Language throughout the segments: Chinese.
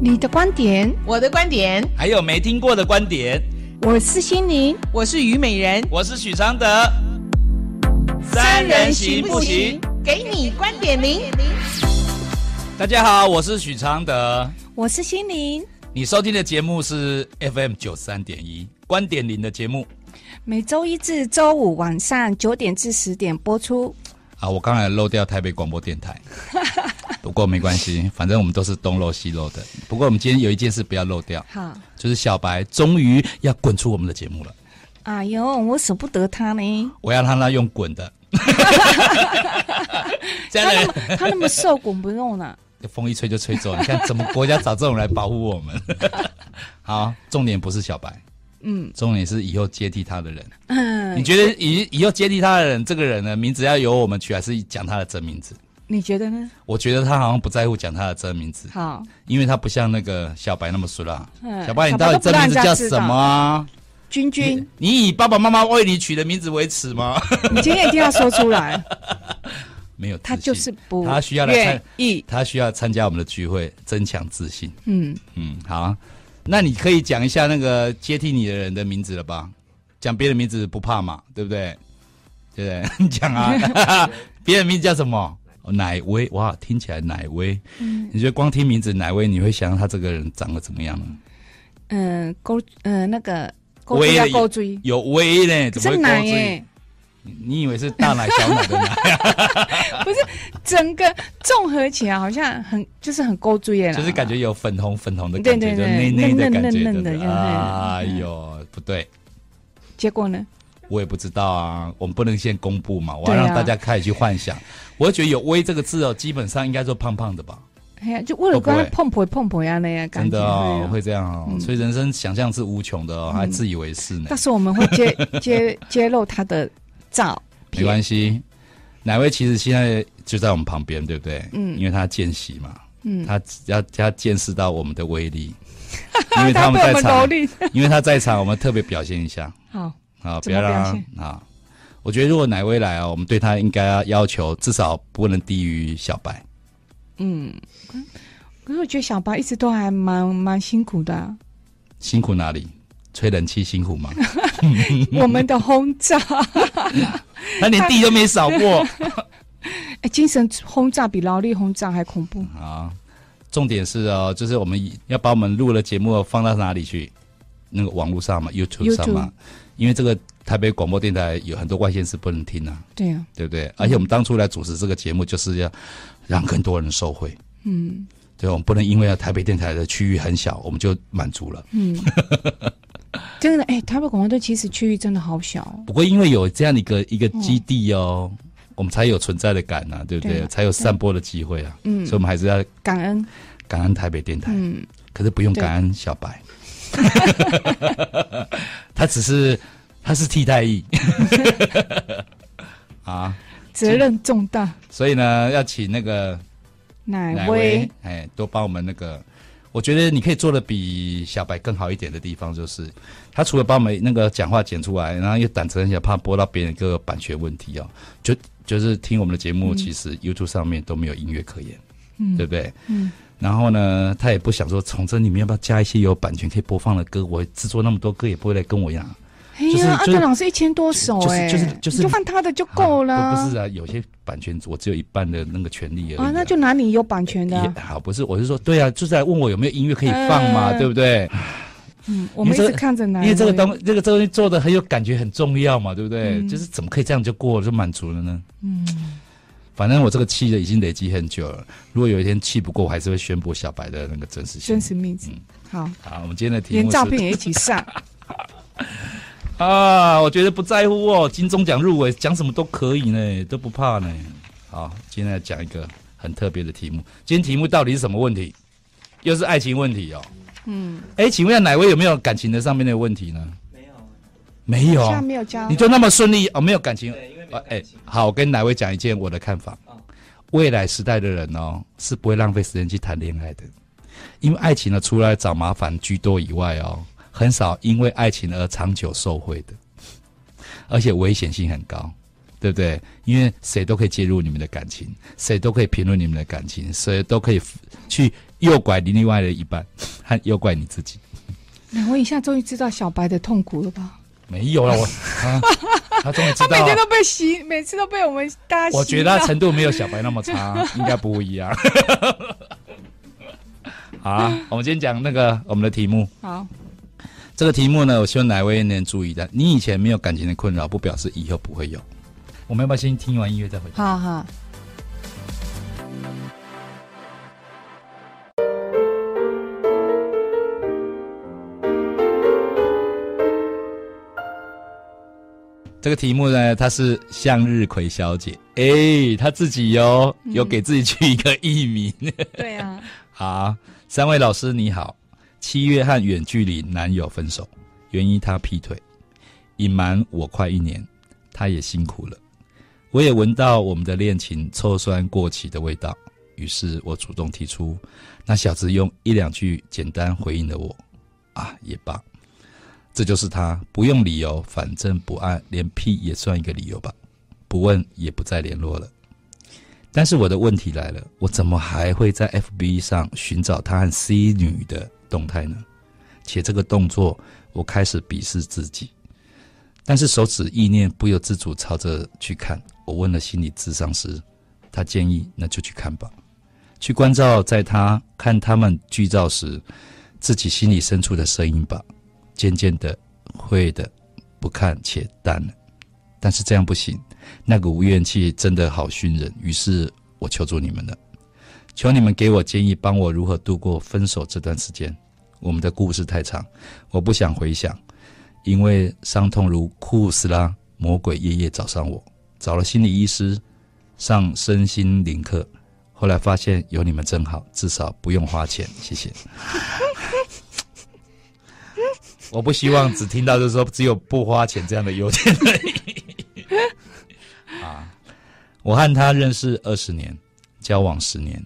你的观点，我的观点，还有没听过的观点。我是心灵，我是虞美人，我是许常德。三人行不行？给你观点零。大家好，我是许常德，我是心灵。你收听的节目是 FM 九三点一观点零的节目，每周一至周五晚上九点至十点播出。啊，我刚才漏掉台北广播电台。不过没关系，反正我们都是东漏西漏的。不过我们今天有一件事不要漏掉，好，就是小白终于要滚出我们的节目了。哎呦，我舍不得他呢。我要让他用滚的。他那么他那么瘦，滚不动呢。风一吹就吹走，你看怎么国家找这种来保护我们？好，重点不是小白，嗯，重点是以后接替他的人。嗯，你觉得以以后接替他的人，这个人呢，名字要由我们取，还是讲他的真名字？你觉得呢？我觉得他好像不在乎讲他的真名字，好，因为他不像那个小白那么熟啦。小白，你到底真名字叫什么啊？君君，你以爸爸妈妈为你取的名字为耻吗？你今天一定要说出来。没有，他就是不，他需要来参，他需要参加我们的聚会，增强自信。嗯嗯，好，那你可以讲一下那个接替你的人的名字了吧？讲别的名字不怕嘛？对不对？对不对？你讲啊，别人名字叫什么？乃威哇，听起来奶威。嗯，你觉得光听名字奶威，你会想到他这个人长得怎么样呢？嗯，勾嗯那个威要勾追有威呢，怎么会勾追？你以为是大奶小奶的奶？不是，整个综合起来好像很就是很勾追耶，就是感觉有粉红粉红的感觉，就内内的感觉。嫩的哎呦，不对，结果呢？我也不知道啊，我们不能先公布嘛，我要让大家开始去幻想。我觉得有“威”这个字哦，基本上应该说胖胖的吧。哎呀，就为了跟他碰婆碰婆呀那样感觉。真的哦，会这样哦。所以人生想象是无穷的哦，还自以为是呢。但是我们会揭揭揭露他的照。没关系，乃威其实现在就在我们旁边，对不对？嗯。因为他见习嘛，嗯，他要他见识到我们的威力，因为他们在场，因为他在场，我们特别表现一下。好。好，不要让他啊！我觉得如果奶威来啊，我们对他应该要要求至少不能低于小白。嗯，可是我觉得小白一直都还蛮蛮辛苦的啊。辛苦哪里？吹冷气辛苦吗？我们的轰炸，他连地都没扫过。哎，精神轰炸比劳力轰炸还恐怖 啊！重点是哦，就是我们要把我们录的节目放到哪里去？那个网络上嘛，YouTube 上嘛。因为这个台北广播电台有很多外县市不能听啊，对啊，对不对？而且我们当初来主持这个节目，就是要让更多人受惠。嗯，对，我们不能因为台北电台的区域很小，我们就满足了。嗯，真的，哎，台北广播队其实区域真的好小。不过因为有这样的一个一个基地哦，我们才有存在的感呐，对不对？才有散播的机会啊。嗯，所以我们还是要感恩感恩台北电台。嗯，可是不用感恩小白。他只是，他是替代役，啊，责任重大，所以呢，要请那个乃威，哎，多帮我们那个。我觉得你可以做的比小白更好一点的地方，就是他除了帮我们那个讲话剪出来，然后又胆子很小，怕播到别人各个版权问题哦，就就是听我们的节目，其实 YouTube 上面都没有音乐可言，嗯，对不对？嗯。然后呢，他也不想说从这里面要不要加一些有版权可以播放的歌。我制作那么多歌，也不会来跟我一样。哎呀，阿德老师一千多首，哎，就是就是就放他的就够了。不是啊，有些版权我只有一半的那个权利而已。啊，那就拿你有版权的。好，不是，我是说，对啊，就是来问我有没有音乐可以放嘛，对不对？嗯，我们一直看着呢，因为这个东这个东西做的很有感觉，很重要嘛，对不对？就是怎么可以这样就过了，就满足了呢？嗯。反正我这个气的已经累积很久了，如果有一天气不过，我还是会宣布小白的那个真实性。真实名字，嗯、好，好，我们今天的题目连照片也一起上。啊，我觉得不在乎哦，金钟奖入围，讲什么都可以呢，都不怕呢。好，今天来讲一个很特别的题目。今天题目到底是什么问题？又是爱情问题哦。嗯。哎，请问一下，哪位有没有感情的上面的问题呢？没有，没有，没有交，你就那么顺利哦？没有感情。哎、欸，好，我跟哪位讲一件我的看法。未来时代的人哦，是不会浪费时间去谈恋爱的，因为爱情呢，除了找麻烦居多以外哦，很少因为爱情而长久受贿的，而且危险性很高。对不对？因为谁都可以介入你们的感情，谁都可以评论你们的感情，谁都可以去诱拐你另外的一半，和诱拐你自己。两位一下终于知道小白的痛苦了吧？没有了，我 啊，他终于知道，他每天都被洗，每次都被我们大家。我觉得他程度没有小白那么差，应该不会一样。好啊，我们今天讲那个我们的题目。好，这个题目呢，我希望哪位能注意的。你以前没有感情的困扰，不表示以后不会有。我们要不要先听完音乐再回答？好好。这个题目呢，她是向日葵小姐，哎，她自己哟，有给自己取一个艺名。嗯、对啊。好，三位老师你好。七月和远距离男友分手，原因他劈腿，隐瞒我快一年，他也辛苦了。我也闻到我们的恋情臭酸过期的味道，于是我主动提出，那小子用一两句简单回应了我，啊，也罢。这就是他不用理由，反正不爱，连屁也算一个理由吧。不问也不再联络了。但是我的问题来了，我怎么还会在 FB 上寻找他和 C 女的动态呢？且这个动作，我开始鄙视自己。但是手指意念不由自主朝着去看。我问了心理咨商师，他建议那就去看吧，去关照在他看他们剧照时，自己心里深处的声音吧。渐渐的，会的，不看且淡了。但是这样不行，那个无怨气真的好熏人。于是我求助你们了，求你们给我建议，帮我如何度过分手这段时间。我们的故事太长，我不想回想，因为伤痛如库斯拉魔鬼夜夜找上我，找了心理医师上身心灵课，后来发现有你们真好，至少不用花钱。谢谢。我不希望只听到就是说只有不花钱这样的优点而已。啊，我和他认识二十年，交往十年，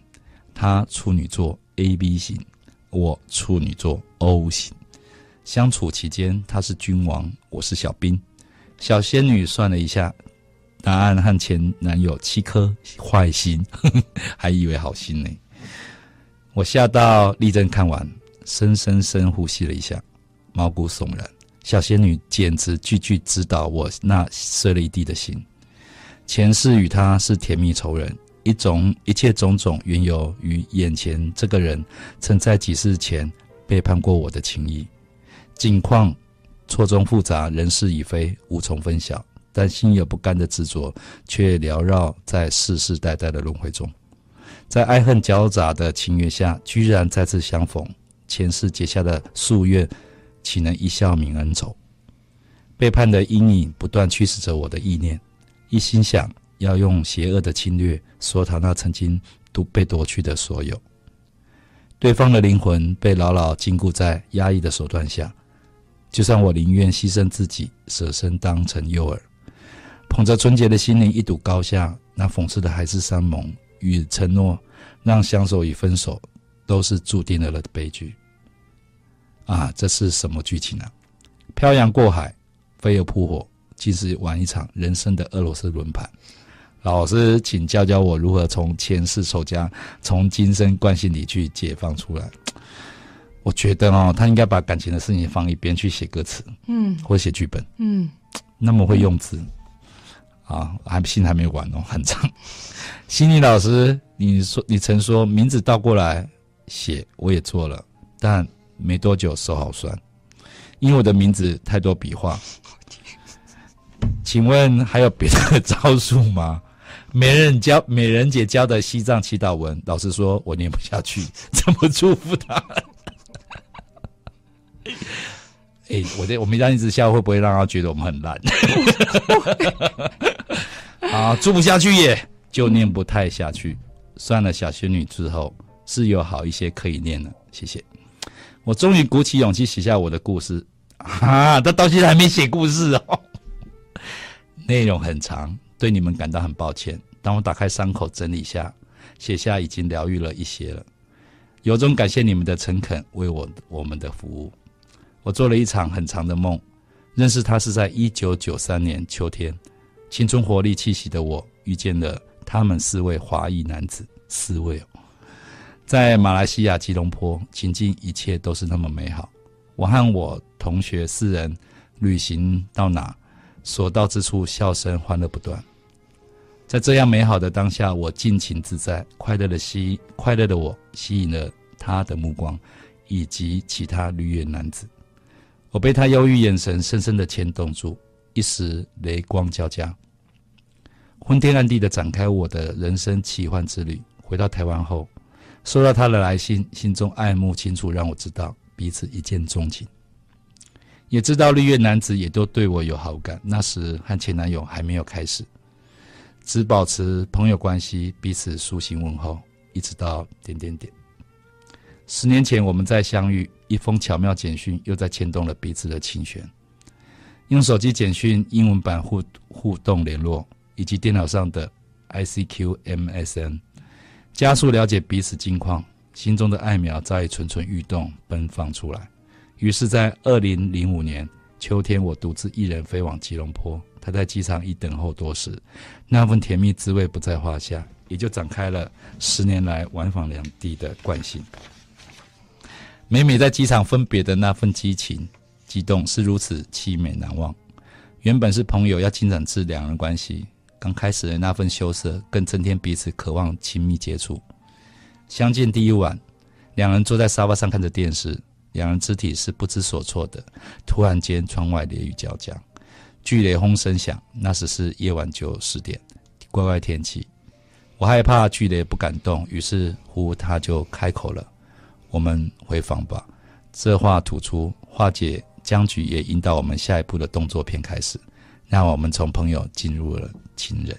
他处女座 A B 型，我处女座 O 型。相处期间，他是君王，我是小兵。小仙女算了一下，答案和前男友七颗坏心，还以为好心呢。我吓到立正看完，深深深呼吸了一下。毛骨悚然，小仙女简直句句指导我那碎了一地的心。前世与他是甜蜜仇人，一种一切种种缘由于眼前这个人曾在几世前背叛过我的情谊。境况错综复杂，人事已非，无从分晓。但心有不甘的执着，却缭绕在世世代代的轮回中，在爱恨交杂的情缘下，居然再次相逢。前世结下的夙愿。岂能一笑泯恩仇？背叛的阴影不断驱使着我的意念，一心想要用邪恶的侵略索讨那曾经都被夺去的所有。对方的灵魂被牢牢禁锢在压抑的手段下，就算我宁愿牺牲自己，舍身当成诱饵，捧着纯洁的心灵一睹高下，那讽刺的海誓山盟与承诺，让相守与分手都是注定了的悲剧。啊，这是什么剧情啊？漂洋过海，飞蛾扑火，竟是玩一场人生的俄罗斯轮盘。老师，请教教我如何从前世仇家，从今生惯性里去解放出来。我觉得哦，他应该把感情的事情放一边去写歌词，嗯，或写剧本，嗯，那么会用字，啊，还信还没完哦，很长。心理老师，你说你曾说名字倒过来写，我也做了，但。没多久手好酸，因为我的名字太多笔画。请问还有别的 招数吗？美人教美人姐教的西藏祈祷文，老实说我念不下去，怎么祝福他？哎、我这我们这样一直笑，会不会让他觉得我们很烂？啊，祝不下去耶，就念不太下去。算了，小仙女之后是有好一些可以念了，谢谢。我终于鼓起勇气写下我的故事，啊，他到现在还没写故事哦，内容很长，对你们感到很抱歉。当我打开伤口整理下，写下已经疗愈了一些了，由衷感谢你们的诚恳为我我们的服务。我做了一场很长的梦，认识他是在一九九三年秋天，青春活力气息的我遇见了他们四位华裔男子，四位哦，在马来西亚吉隆坡，情境一切都是那么美好。我和我同学四人旅行到哪，所到之处笑声欢乐不断。在这样美好的当下，我尽情自在，快乐的吸快乐的我吸引了他的目光，以及其他绿叶男子。我被他忧郁眼神深深的牵动住，一时雷光交加，昏天暗地的展开我的人生奇幻之旅。回到台湾后，收到他的来信，心中爱慕清楚，让我知道彼此一见钟情，也知道绿叶男子也都对我有好感。那时和前男友还没有开始，只保持朋友关系，彼此书信问候，一直到点点点。十年前我们再相遇，一封巧妙简讯又再牵动了彼此的琴弦。用手机简讯英文版互互动联络，以及电脑上的 ICQ、MSN，加速了解彼此近况，心中的爱苗早已蠢蠢欲动，奔放出来。于是，在二零零五年秋天，我独自一人飞往吉隆坡，他在机场已等候多时，那份甜蜜滋味不在话下，也就展开了十年来往返两地的惯性。每每在机场分别的那份激情、激动是如此凄美难忘。原本是朋友，要进展至两人关系，刚开始的那份羞涩，更增添彼此渴望亲密接触。相见第一晚，两人坐在沙发上看着电视，两人肢体是不知所措的。突然间，窗外雷雨交加，巨雷轰声响。那时是夜晚九十点，怪怪天气。我害怕巨雷不敢动，于是乎他就开口了。我们回房吧。这话吐出，化解僵局，也引导我们下一步的动作片开始。让我们从朋友进入了情人。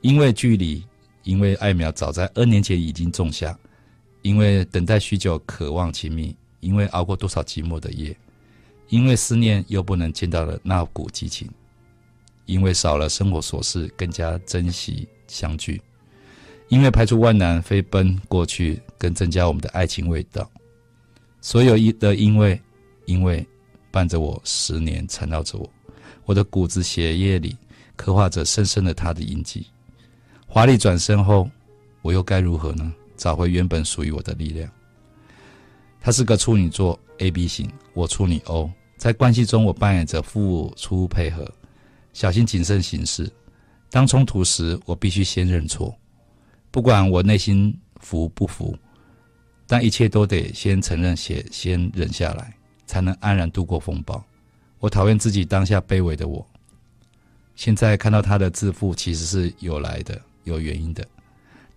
因为距离，因为爱苗早在二年前已经种下，因为等待许久，渴望亲密，因为熬过多少寂寞的夜，因为思念又不能见到了那股激情，因为少了生活琐事，更加珍惜相聚。因为排除万难飞奔过去，更增加我们的爱情味道。所有一的因为，因为伴着我十年，缠绕着我，我的骨子血液里刻画着深深的他的印记。华丽转身后，我又该如何呢？找回原本属于我的力量。他是个处女座 A B 型，我处女 O，在关系中我扮演着付出配合，小心谨慎行事。当冲突时，我必须先认错。不管我内心服不服，但一切都得先承认，且先忍下来，才能安然度过风暴。我讨厌自己当下卑微的我。现在看到他的自负，其实是有来的，有原因的。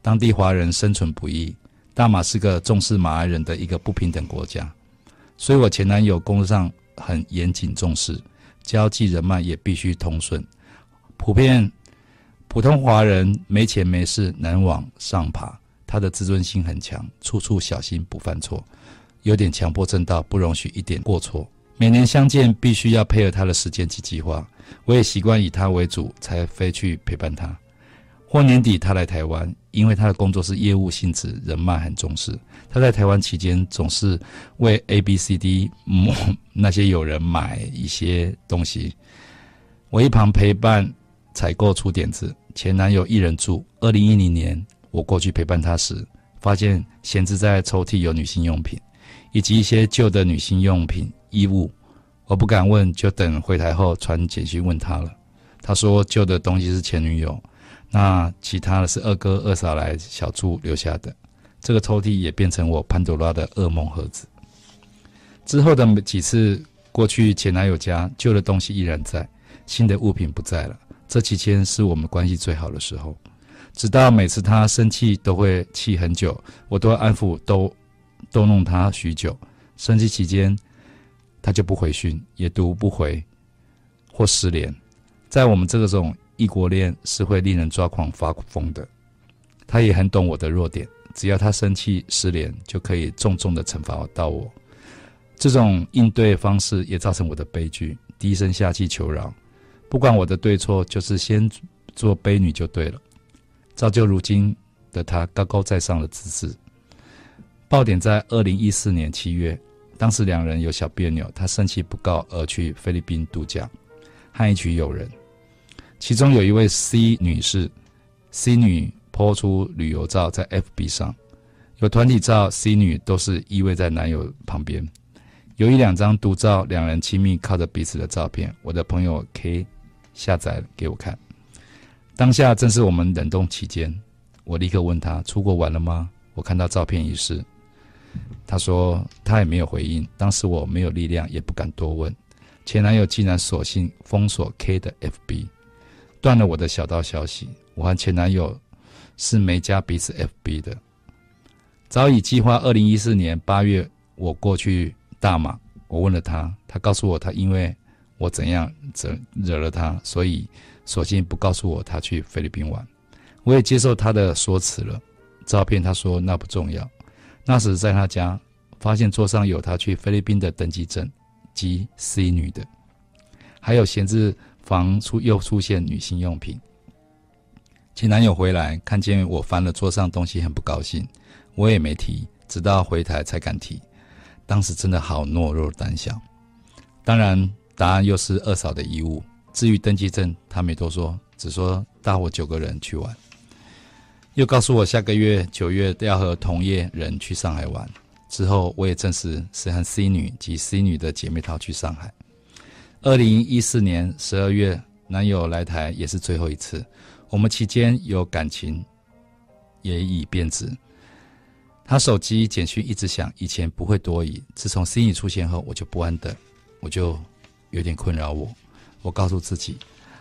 当地华人生存不易，大马是个重视马来人的一个不平等国家，所以我前男友工作上很严谨重视，交际人脉也必须通顺，普遍。普通华人没钱没势难往上爬，他的自尊心很强，处处小心不犯错，有点强迫症到不容许一点过错。每年相见必须要配合他的时间及计划，我也习惯以他为主，才飞去陪伴他。或年底他来台湾，因为他的工作是业务性质，人脉很重视。他在台湾期间总是为 A、B、C、D 那些友人买一些东西，我一旁陪伴采购出点子。前男友一人住。二零一零年，我过去陪伴他时，发现闲置在抽屉有女性用品，以及一些旧的女性用品衣物。我不敢问，就等回台后传简讯问他了。他说旧的东西是前女友，那其他的是二哥二嫂来小住留下的。这个抽屉也变成我潘朵拉的噩梦盒子。之后的几次过去前男友家，旧的东西依然在，新的物品不在了。这期间是我们关系最好的时候，直到每次他生气都会气很久，我都会安抚逗逗弄他许久。生气期间，他就不回讯，也读不回或失联。在我们这种异国恋是会令人抓狂发疯的。他也很懂我的弱点，只要他生气失联，就可以重重的惩罚到我。这种应对方式也造成我的悲剧，低声下气求饶。不管我的对错，就是先做婢女就对了，造就如今的他高高在上的姿势。爆点在二零一四年七月，当时两人有小别扭，他生气不告而去菲律宾度假，和一群友人。其中有一位 C 女士，C 女 po 出旅游照在 FB 上，有团体照，C 女都是依偎在男友旁边，有一两张独照，两人亲密靠着彼此的照片，我的朋友 K 下载给我看。当下正是我们冷冻期间，我立刻问他出国玩了吗？我看到照片一事。他说他也没有回应。当时我没有力量，也不敢多问。前男友竟然索性封锁 K 的 FB，断了我的小道消息。我和前男友是没加彼此 FB 的。早已计划二零一四年八月我过去大马。我问了他，他告诉我他因为我怎样惹惹了他，所以索性不告诉我他去菲律宾玩。我也接受他的说辞了。照片他说那不重要。那时在他家，发现桌上有他去菲律宾的登机证及 C 女的，还有闲置房出又出现女性用品。前男友回来看见我翻了桌上东西，很不高兴，我也没提，直到回台才敢提。当时真的好懦弱胆小。当然，答案又是二嫂的遗物。至于登记证，他没多说，只说大我九个人去玩。又告诉我下个月九月要和同业人去上海玩，之后我也证实是和 C 女及 C 女的姐妹淘去上海。二零一四年十二月，男友来台也是最后一次，我们期间有感情，也已变质。他手机简讯一直响，以前不会多疑，自从 C 女出现后，我就不安等，我就有点困扰我。我告诉自己，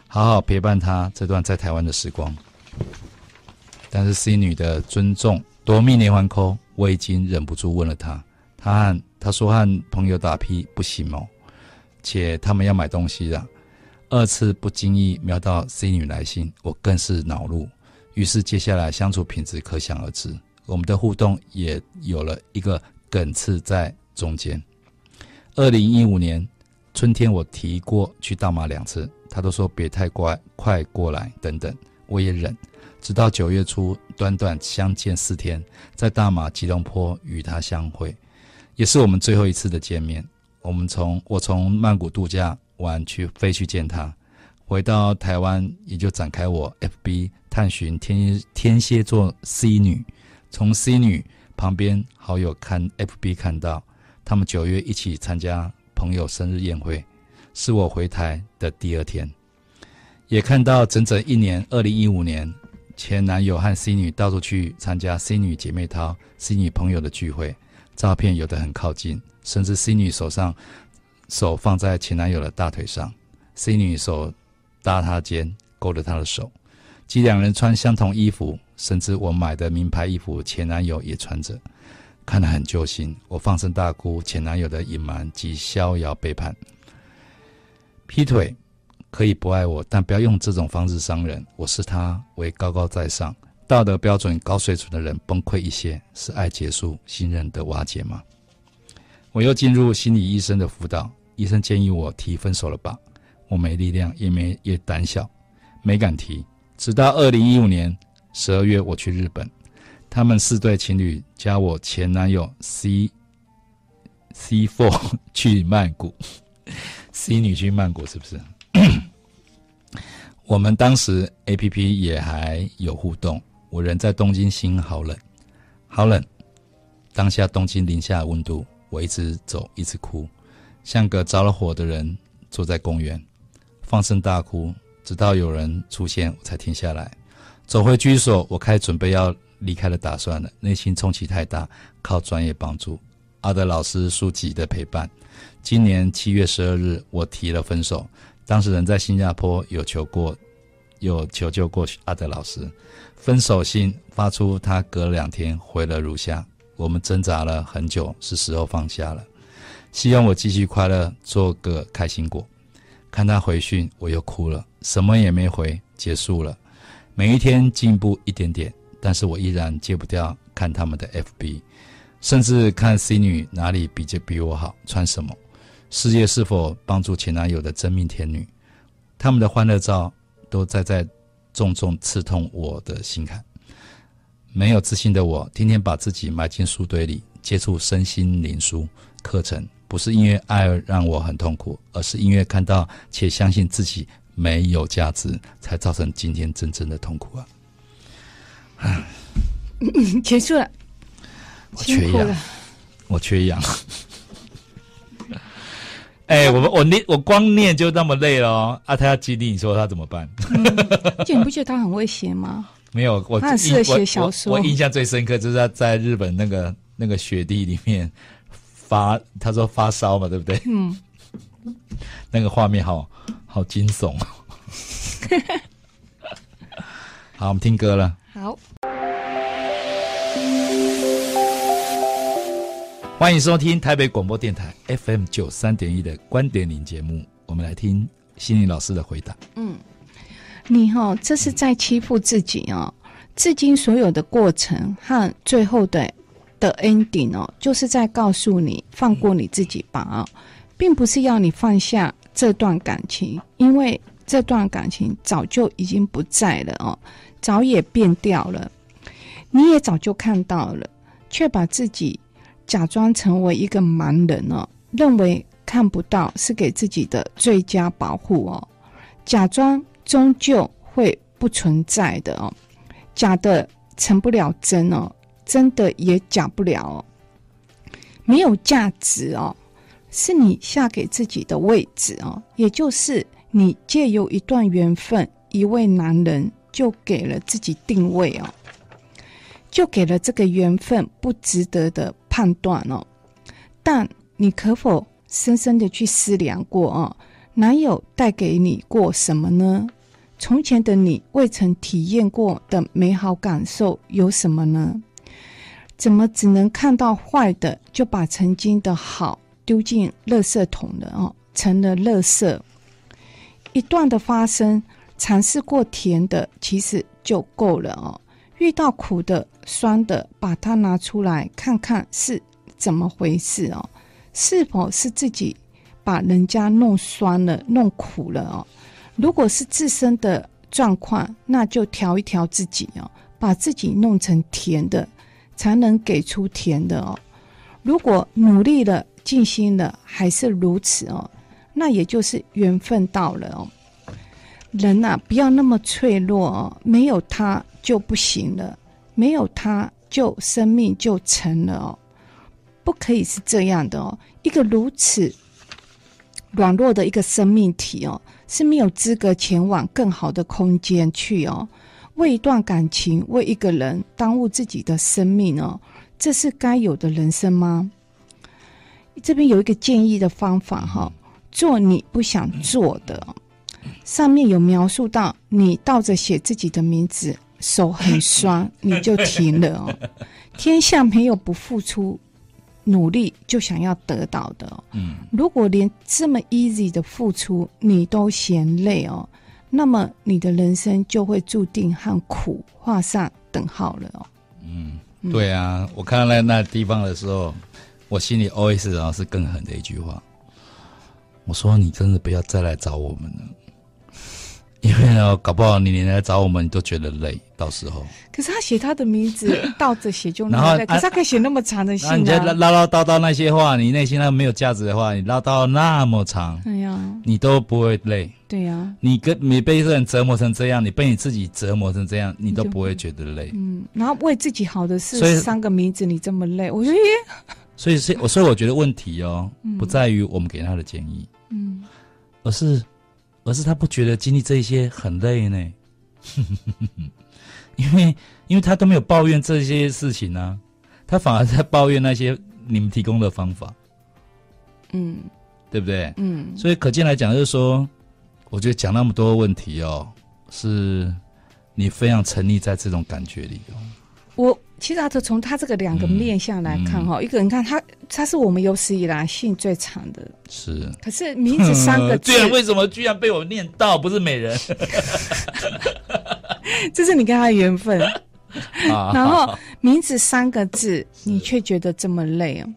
好好陪伴他这段在台湾的时光。但是 C 女的尊重夺命连环扣我已经忍不住问了她。她和她说和朋友打屁不行哦，且他们要买东西了。二次不经意瞄到 C 女来信，我更是恼怒。于是接下来相处品质可想而知，我们的互动也有了一个梗刺在中间。二零一五年春天，我提过去大马两次，她都说别太乖，快过来等等，我也忍。直到九月初，短短相见四天，在大马吉隆坡与他相会，也是我们最后一次的见面。我们从我从曼谷度假完去飞去见他，回到台湾也就展开我 FB 探寻天天蝎座 C 女，从 C 女旁边好友看 FB 看到他们九月一起参加朋友生日宴会，是我回台的第二天，也看到整整一年，二零一五年。前男友和 C 女到处去参加 C 女姐妹淘、C 女朋友的聚会，照片有的很靠近，甚至 C 女手上手放在前男友的大腿上，C 女手搭他肩，勾着他的手，即两人穿相同衣服，甚至我买的名牌衣服，前男友也穿着，看得很揪心。我放声大哭，前男友的隐瞒及逍遥背叛，劈腿。可以不爱我，但不要用这种方式伤人。我视他为高高在上、道德标准高水准的人，崩溃一些是爱结束、信任的瓦解吗？我又进入心理医生的辅导，医生建议我提分手了吧。我没力量，也没也胆小，没敢提。直到二零一五年十二月，我去日本，他们四对情侣加我前男友 C C Four 去曼谷，C 女去曼谷是不是？我们当时 A P P 也还有互动，我人在东京，心好冷，好冷。当下东京零下温度，我一直走，一直哭，像个着了火的人，坐在公园，放声大哭，直到有人出现，我才停下来。走回居所，我开始准备要离开的打算了，内心冲击太大，靠专业帮助，阿德老师书籍的陪伴。今年七月十二日，我提了分手。当时人在新加坡有求过，又求救过阿德老师。分手信发出，他隔了两天回了如下：我们挣扎了很久，是时候放下了。希望我继续快乐，做个开心果。看他回讯，我又哭了，什么也没回，结束了。每一天进步一点点，但是我依然戒不掉看他们的 FB，甚至看 C 女哪里比就比我好，穿什么。事业是否帮助前男友的真命天女？他们的欢乐照都在在重重刺痛我的心坎。没有自信的我，天天把自己埋进书堆里，接触身心灵书课程，不是因为爱让我很痛苦，而是因为看到且相信自己没有价值，才造成今天真正的痛苦啊！结束了，我缺氧，我缺氧。哎、欸，我们我念我光念就那么累了哦。啊，他要激励你说他怎么办？嗯、就你不觉得他很会写吗？没有，我他很适合写小说。我，我印象最深刻就是他在日本那个那个雪地里面发，他说发烧嘛，对不对？嗯。那个画面好好惊悚。好，我们听歌了。好。欢迎收听台北广播电台 FM 九三点一的观点领节目。我们来听心灵老师的回答。嗯，你哈、哦，这是在欺负自己哦。至今所有的过程和最后的的 ending 哦，就是在告诉你放过你自己吧、哦，并不是要你放下这段感情，因为这段感情早就已经不在了哦，早也变掉了，你也早就看到了，却把自己。假装成为一个盲人哦，认为看不到是给自己的最佳保护哦。假装终究会不存在的哦，假的成不了真哦，真的也假不了哦。没有价值哦，是你下给自己的位置哦，也就是你借由一段缘分，一位男人就给了自己定位哦。就给了这个缘分不值得的判断哦，但你可否深深的去思量过哦？男友带给你过什么呢？从前的你未曾体验过的美好感受有什么呢？怎么只能看到坏的，就把曾经的好丢进垃圾桶了哦？成了垃圾。一段的发生，尝试过甜的，其实就够了哦。遇到苦的、酸的，把它拿出来看看是怎么回事哦？是否是自己把人家弄酸了、弄苦了哦？如果是自身的状况，那就调一调自己哦，把自己弄成甜的，才能给出甜的哦。如果努力了、尽心了，还是如此哦，那也就是缘分到了哦。人呐、啊，不要那么脆弱哦，没有他。就不行了，没有他，就生命就成了哦，不可以是这样的哦。一个如此软弱的一个生命体哦，是没有资格前往更好的空间去哦。为一段感情，为一个人耽误自己的生命哦，这是该有的人生吗？这边有一个建议的方法哈、做你不想做的。上面有描述到，你倒着写自己的名字。手很酸，你就停了哦。天下没有不付出努力就想要得到的哦。嗯，如果连这么 easy 的付出你都嫌累哦，那么你的人生就会注定和苦画上等号了哦。嗯，对啊，我看到那那地方的时候，我心里 always 啊是更狠的一句话。我说：“你真的不要再来找我们了。”因为呢，搞不好你连来找我们，你都觉得累，到时候。可是他写他的名字 倒着写就那么累，可是他可以写那么长的信啊。你唠唠叨叨那些话，你内心那没有价值的话，你唠叨那么长，哎呀，你都不会累。对呀，你跟你被一个人折磨成这样，你被你自己折磨成这样，你都不会觉得累。嗯，然后为自己好的是三个名字，你这么累，我觉得耶。所以是，所以我觉得问题哦，不在于我们给他的建议，嗯，而是。而是他不觉得经历这一些很累呢，因为因为他都没有抱怨这些事情呢、啊，他反而在抱怨那些你们提供的方法，嗯，对不对？嗯，所以可见来讲，就是说，我觉得讲那么多问题哦，是你非常沉溺在这种感觉里哦。我。其实他从他这个两个面相来看哈，嗯嗯、一个人看他，他是我们有史以来姓最长的，是。可是名字三个 字，对啊，为什么居然被我念到不是美人？这是你跟他的缘分。然后名字三个字，你却觉得这么累啊？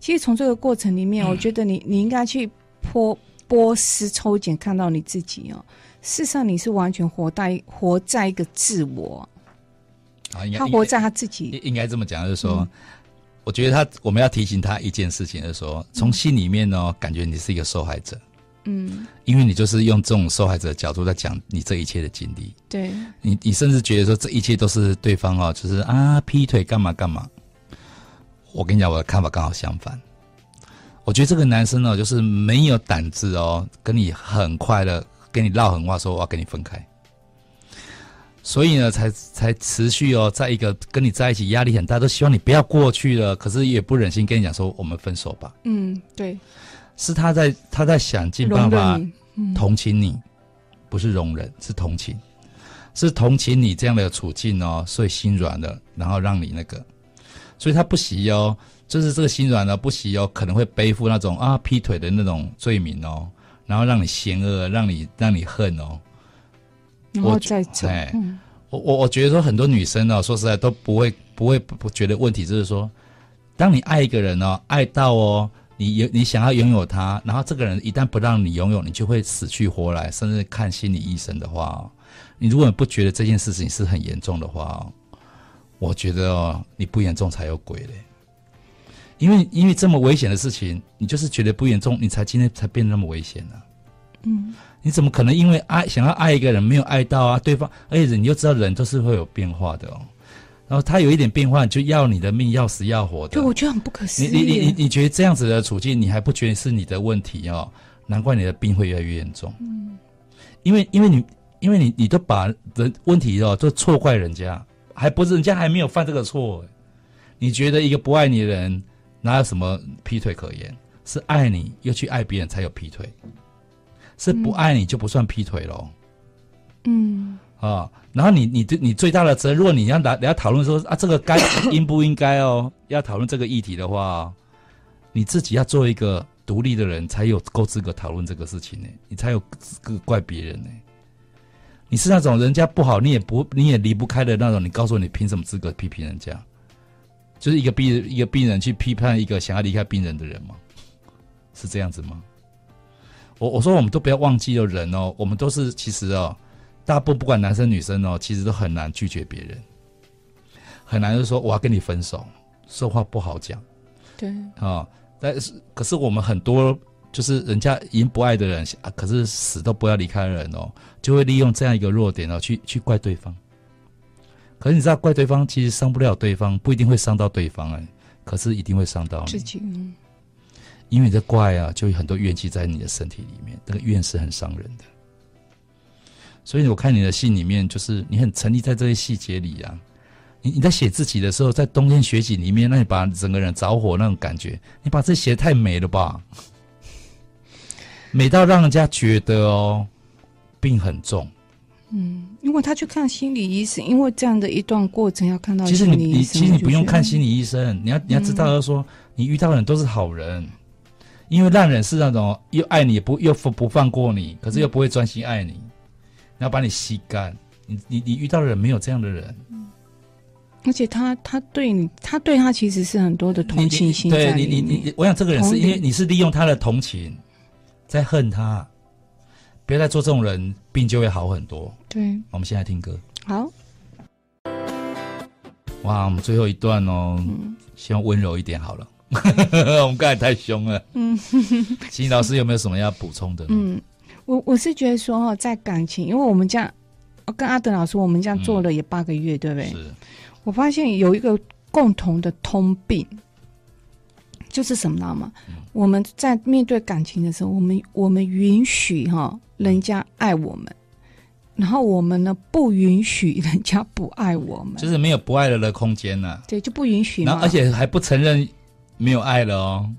其实从这个过程里面，我觉得你你应该去剥剥丝抽茧，看到你自己哦。事实上，你是完全活在活在一个自我。他活在他自己，应该这么讲，就是说，嗯、我觉得他我们要提醒他一件事情，就是说，从心里面呢，感觉你是一个受害者，嗯，因为你就是用这种受害者的角度在讲你这一切的经历。对，你你甚至觉得说这一切都是对方哦，就是啊劈腿干嘛干嘛。我跟你讲，我的看法刚好相反。我觉得这个男生呢，就是没有胆子哦，跟你很快的跟你唠狠话，说我要跟你分开。所以呢，才才持续哦，在一个跟你在一起压力很大，都希望你不要过去了，可是也不忍心跟你讲说我们分手吧。嗯，对，是他在他在想尽办法同情你，嗯、不是容忍，是同情，是同情你这样的处境哦，所以心软了，然后让你那个，所以他不惜哦。就是这个心软了，不惜哦，可能会背负那种啊劈腿的那种罪名哦，然后让你嫌恶，让你让你恨哦，然后再走。哎，我我我觉得说很多女生哦，说实在都不会不会不觉得问题，就是说，当你爱一个人哦，爱到哦，你有你想要拥有他，然后这个人一旦不让你拥有，你就会死去活来，甚至看心理医生的话哦，你如果不觉得这件事情是很严重的话哦，我觉得哦，你不严重才有鬼嘞。因为因为这么危险的事情，你就是觉得不严重，你才今天才变得那么危险呢、啊。嗯，你怎么可能因为爱想要爱一个人没有爱到啊？对方，而且你又知道人都是会有变化的哦。然后他有一点变化，就要你的命，要死要活的。对，我觉得很不可思议。你你你你你觉得这样子的处境，你还不觉得是你的问题哦？难怪你的病会越来越严重。嗯，因为因为你因为你你都把人问题哦都错怪人家，还不是人家还没有犯这个错，你觉得一个不爱你的人。哪有什么劈腿可言？是爱你又去爱别人才有劈腿，是不爱你就不算劈腿喽。嗯啊、哦，然后你你你最大的责任，如果你要来你要讨论说啊，这个该应不应该哦，要讨论这个议题的话，你自己要做一个独立的人，才有够资格讨论这个事情呢，你才有资格怪别人呢。你是那种人家不好，你也不你也离不开的那种，你告诉我你凭什么资格批评人家？就是一个病人，一个病人去批判一个想要离开病人的人吗？是这样子吗？我我说我们都不要忘记了人哦，我们都是其实哦，大部分不管男生女生哦，其实都很难拒绝别人，很难就是说我要跟你分手，说话不好讲。对啊、哦，但是可是我们很多就是人家已经不爱的人啊，可是死都不要离开的人哦，就会利用这样一个弱点哦，去去怪对方。可是你知道，怪对方其实伤不了对方，不一定会伤到对方哎，可是一定会伤到你自己。因为你的怪啊，就有很多怨气在你的身体里面，那个怨是很伤人的。所以我看你的信里面，就是你很沉溺在这些细节里啊。你你在写自己的时候，在冬天雪景里面，那你把整个人着火那种感觉，你把这写得太美了吧？美到让人家觉得哦，病很重。嗯，因为他去看心理医生，因为这样的一段过程要看到。其实你你其实你不用看心理医生，嗯、你要你要知道，就是说你遇到的人都是好人，因为烂人是那种又爱你不又不不放过你，可是又不会专心爱你，然后把你吸干。你你你遇到的人没有这样的人，而且他他对你，他对他其实是很多的同情心。对你你你，我想这个人是因为你是利用他的同情在恨他。别再做这种人，病就会好很多。对，我们现在听歌。好。哇，我们最后一段哦，嗯、希望温柔一点好了。我们刚才太凶了。嗯。秦怡老师有没有什么要补充的？嗯，我我是觉得说哈，在感情，因为我们这样，我跟阿德老师，我们这样做了也八个月，嗯、对不对？是。我发现有一个共同的通病。就是什么，知道吗？嗯、我们在面对感情的时候，我们我们允许哈人家爱我们，然后我们呢不允许人家不爱我们，就是没有不爱了的空间呢、啊。对，就不允许。然后而且还不承认没有爱了哦。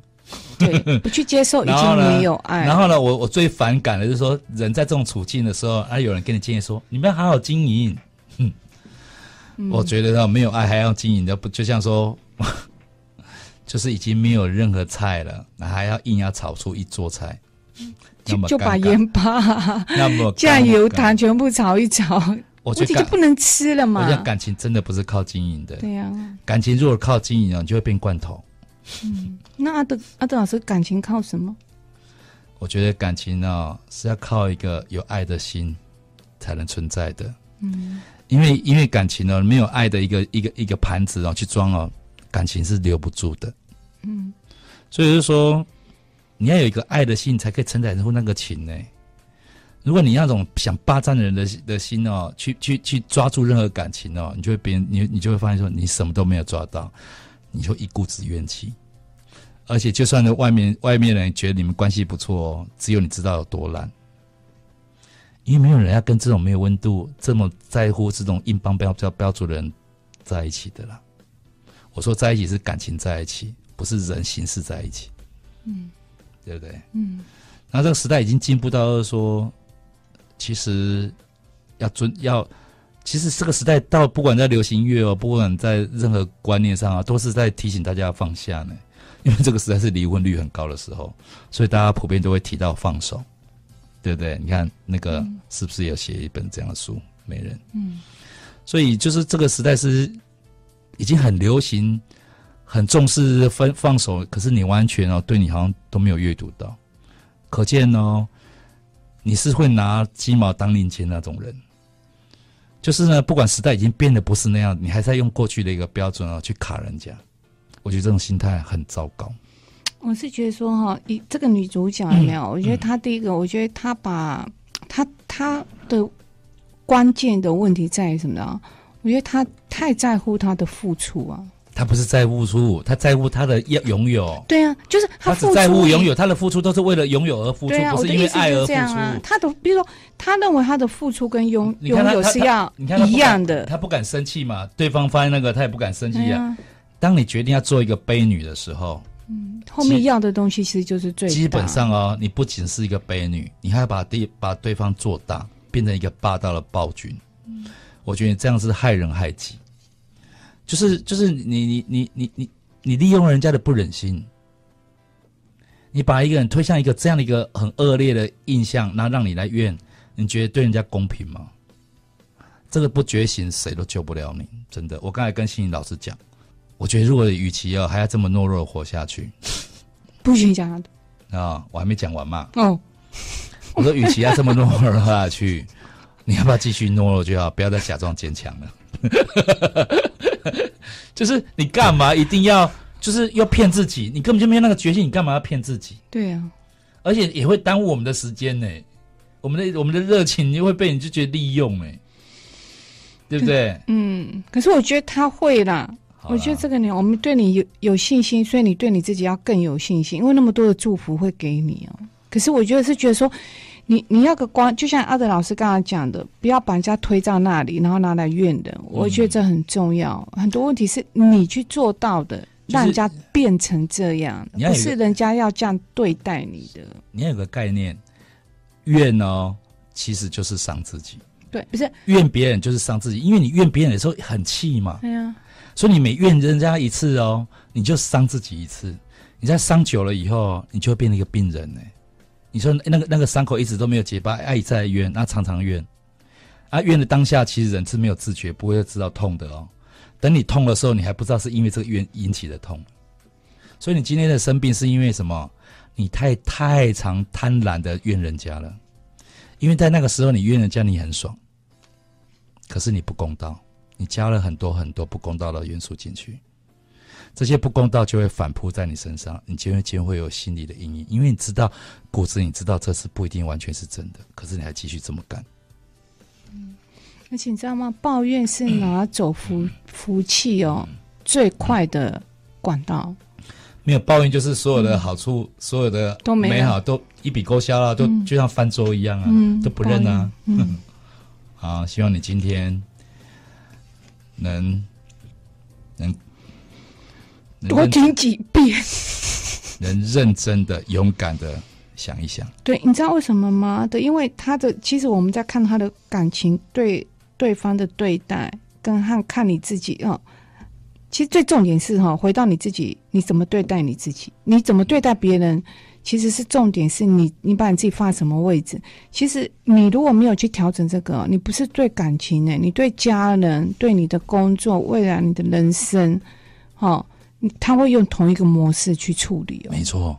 对，不去接受 已经没有爱。然后呢，我我最反感的就是说，人在这种处境的时候，啊，有人跟你建议说，你们要好好经营。嗯，我觉得呢，没有爱还要经营的，不就像说。就是已经没有任何菜了，还要硬要炒出一桌菜，就就把盐巴、那么酱油、糖全部炒一炒，我觉得就不能吃了嘛。我觉得感情真的不是靠经营的，对呀、啊。感情如果靠经营，你就会变罐头。嗯，那阿德阿德老师，感情靠什么？我觉得感情呢、哦、是要靠一个有爱的心才能存在的。嗯，因为因为感情呢、哦，没有爱的一个一个一个盘子哦去装哦。感情是留不住的，嗯，所以就是说，你要有一个爱的心，才可以承载住那个情呢。如果你那种想霸占人的的心哦，去去去抓住任何感情哦，你就会别人，你你就会发现说，你什么都没有抓到，你就一股子怨气。而且，就算是外面外面人觉得你们关系不错哦，只有你知道有多烂。因为没有人要跟这种没有温度、这么在乎这种硬邦标标标准的人在一起的啦。我说在一起是感情在一起，不是人形式在一起。嗯，对不对？嗯。然后这个时代已经进步到说，其实要尊要，其实这个时代到不管在流行音乐哦，不管在任何观念上啊，都是在提醒大家放下呢。因为这个时代是离婚率很高的时候，所以大家普遍都会提到放手。对不对？你看那个是不是有写一本这样的书？没人。嗯，所以就是这个时代是已经很流行，很重视分放手，可是你完全哦，对你好像都没有阅读到，可见哦，你是会拿鸡毛当令箭那种人。就是呢，不管时代已经变得不是那样，你还在用过去的一个标准啊去卡人家，我觉得这种心态很糟糕。我是觉得说哈，一这个女主角有没有？嗯、我觉得她第一个，我觉得她把她她的关键的问题在于什么呢？我觉得她太在乎她的付出啊。她不是在付出，他在乎他的要拥有。对啊，就是他只在乎拥有，他的付出都是为了拥有而付出，啊、不是因为爱而付出。他的比如说，他认为他的付出跟拥拥有是要一样的。他不敢生气嘛？对方发现那个，他也不敢生气啊。啊当你决定要做一个悲女的时候。嗯，后面要的东西其实就是最基本上哦，你不仅是一个悲女，你还要把对把对方做大，变成一个霸道的暴君。嗯，我觉得这样是害人害己，就是就是你你你你你你利用人家的不忍心，你把一个人推向一个这样的一个很恶劣的印象，那让你来怨，你觉得对人家公平吗？这个不觉醒，谁都救不了你，真的。我刚才跟心怡老师讲。我觉得，如果与其要还要这么懦弱活下去，不许讲啊、哦！我还没讲完嘛。哦，我说，与其要这么懦弱活下去，你要不要继续懦弱就好，不要再假装坚强了。就是你干嘛一定要，就是要骗自己？你根本就没有那个决心，你干嘛要骗自己？对啊，而且也会耽误我们的时间呢。我们的我们的热情就会被你就觉得利用哎，对不对？嗯，可是我觉得他会啦。我觉得这个你，我们对你有有信心，所以你对你自己要更有信心，因为那么多的祝福会给你哦。可是我觉得是觉得说，你你要个光，就像阿德老师刚刚讲的，不要把人家推到那里，然后拿来怨人。我觉得这很重要。嗯、很多问题是你去做到的，就是、让人家变成这样，不是人家要这样对待你的。你要有个概念，怨哦，其实就是伤自己。对，不是怨别人就是伤自己，因为你怨别人的时候很气嘛。对呀。所以你每怨人家一次哦，你就伤自己一次。你在伤久了以后，你就会变成一个病人呢。你说那个那个伤口一直都没有结疤，爱在怨，那常常怨。啊，怨的当下，其实人是没有自觉，不会知道痛的哦。等你痛的时候，你还不知道是因为这个怨引起的痛。所以你今天的生病是因为什么？你太太常贪婪的怨人家了。因为在那个时候，你怨人家你很爽，可是你不公道。你加了很多很多不公道的元素进去，这些不公道就会反扑在你身上，你就会就会有心理的阴影，因为你知道骨子里你知道这是不一定完全是真的，可是你还继续这么干。嗯，而且你知道吗？抱怨是拿走福福气哦最快的管道。没有抱怨，就是所有的好处，嗯、所有的都美好都一笔勾销了，都就像翻桌一样啊，嗯、都不认啊。嗯，好，希望你今天。能能多听几遍，能认真的、勇敢的想一想。对，你知道为什么吗？对，因为他的其实我们在看他的感情对对方的对待，跟看看你自己哦。其实最重点是哈，回到你自己，你怎么对待你自己？你怎么对待别人？其实是重点是你，你把你自己放在什么位置？其实你如果没有去调整这个，你不是对感情呢，你对家人、对你的工作、未来你的人生，哈，他会用同一个模式去处理哦。没错，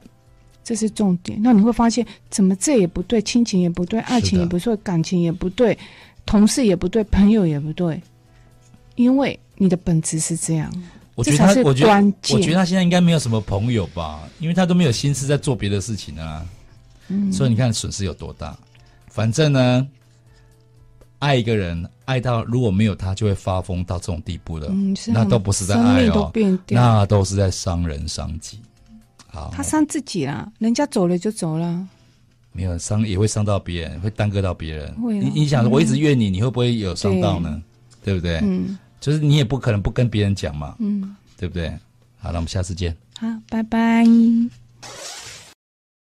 这是重点。那你会发现，怎么这也不对，亲情也不对，爱情也不对，感情也不对，同事也不对，朋友也不对，因为你的本质是这样。我觉得他，是我觉得关键我觉得他现在应该没有什么朋友吧，因为他都没有心思在做别的事情啊。嗯，所以你看损失有多大。反正呢，爱一个人爱到如果没有他就会发疯到这种地步的，那都不是在爱哦，那都是在伤人伤己。好，他伤自己啦，人家走了就走了。没有伤也会伤到别人，会耽搁到别人。你你想，我一直怨你，你会不会有伤到呢？对不对？嗯就是你也不可能不跟别人讲嘛，嗯，对不对？好，那我们下次见。好，拜拜。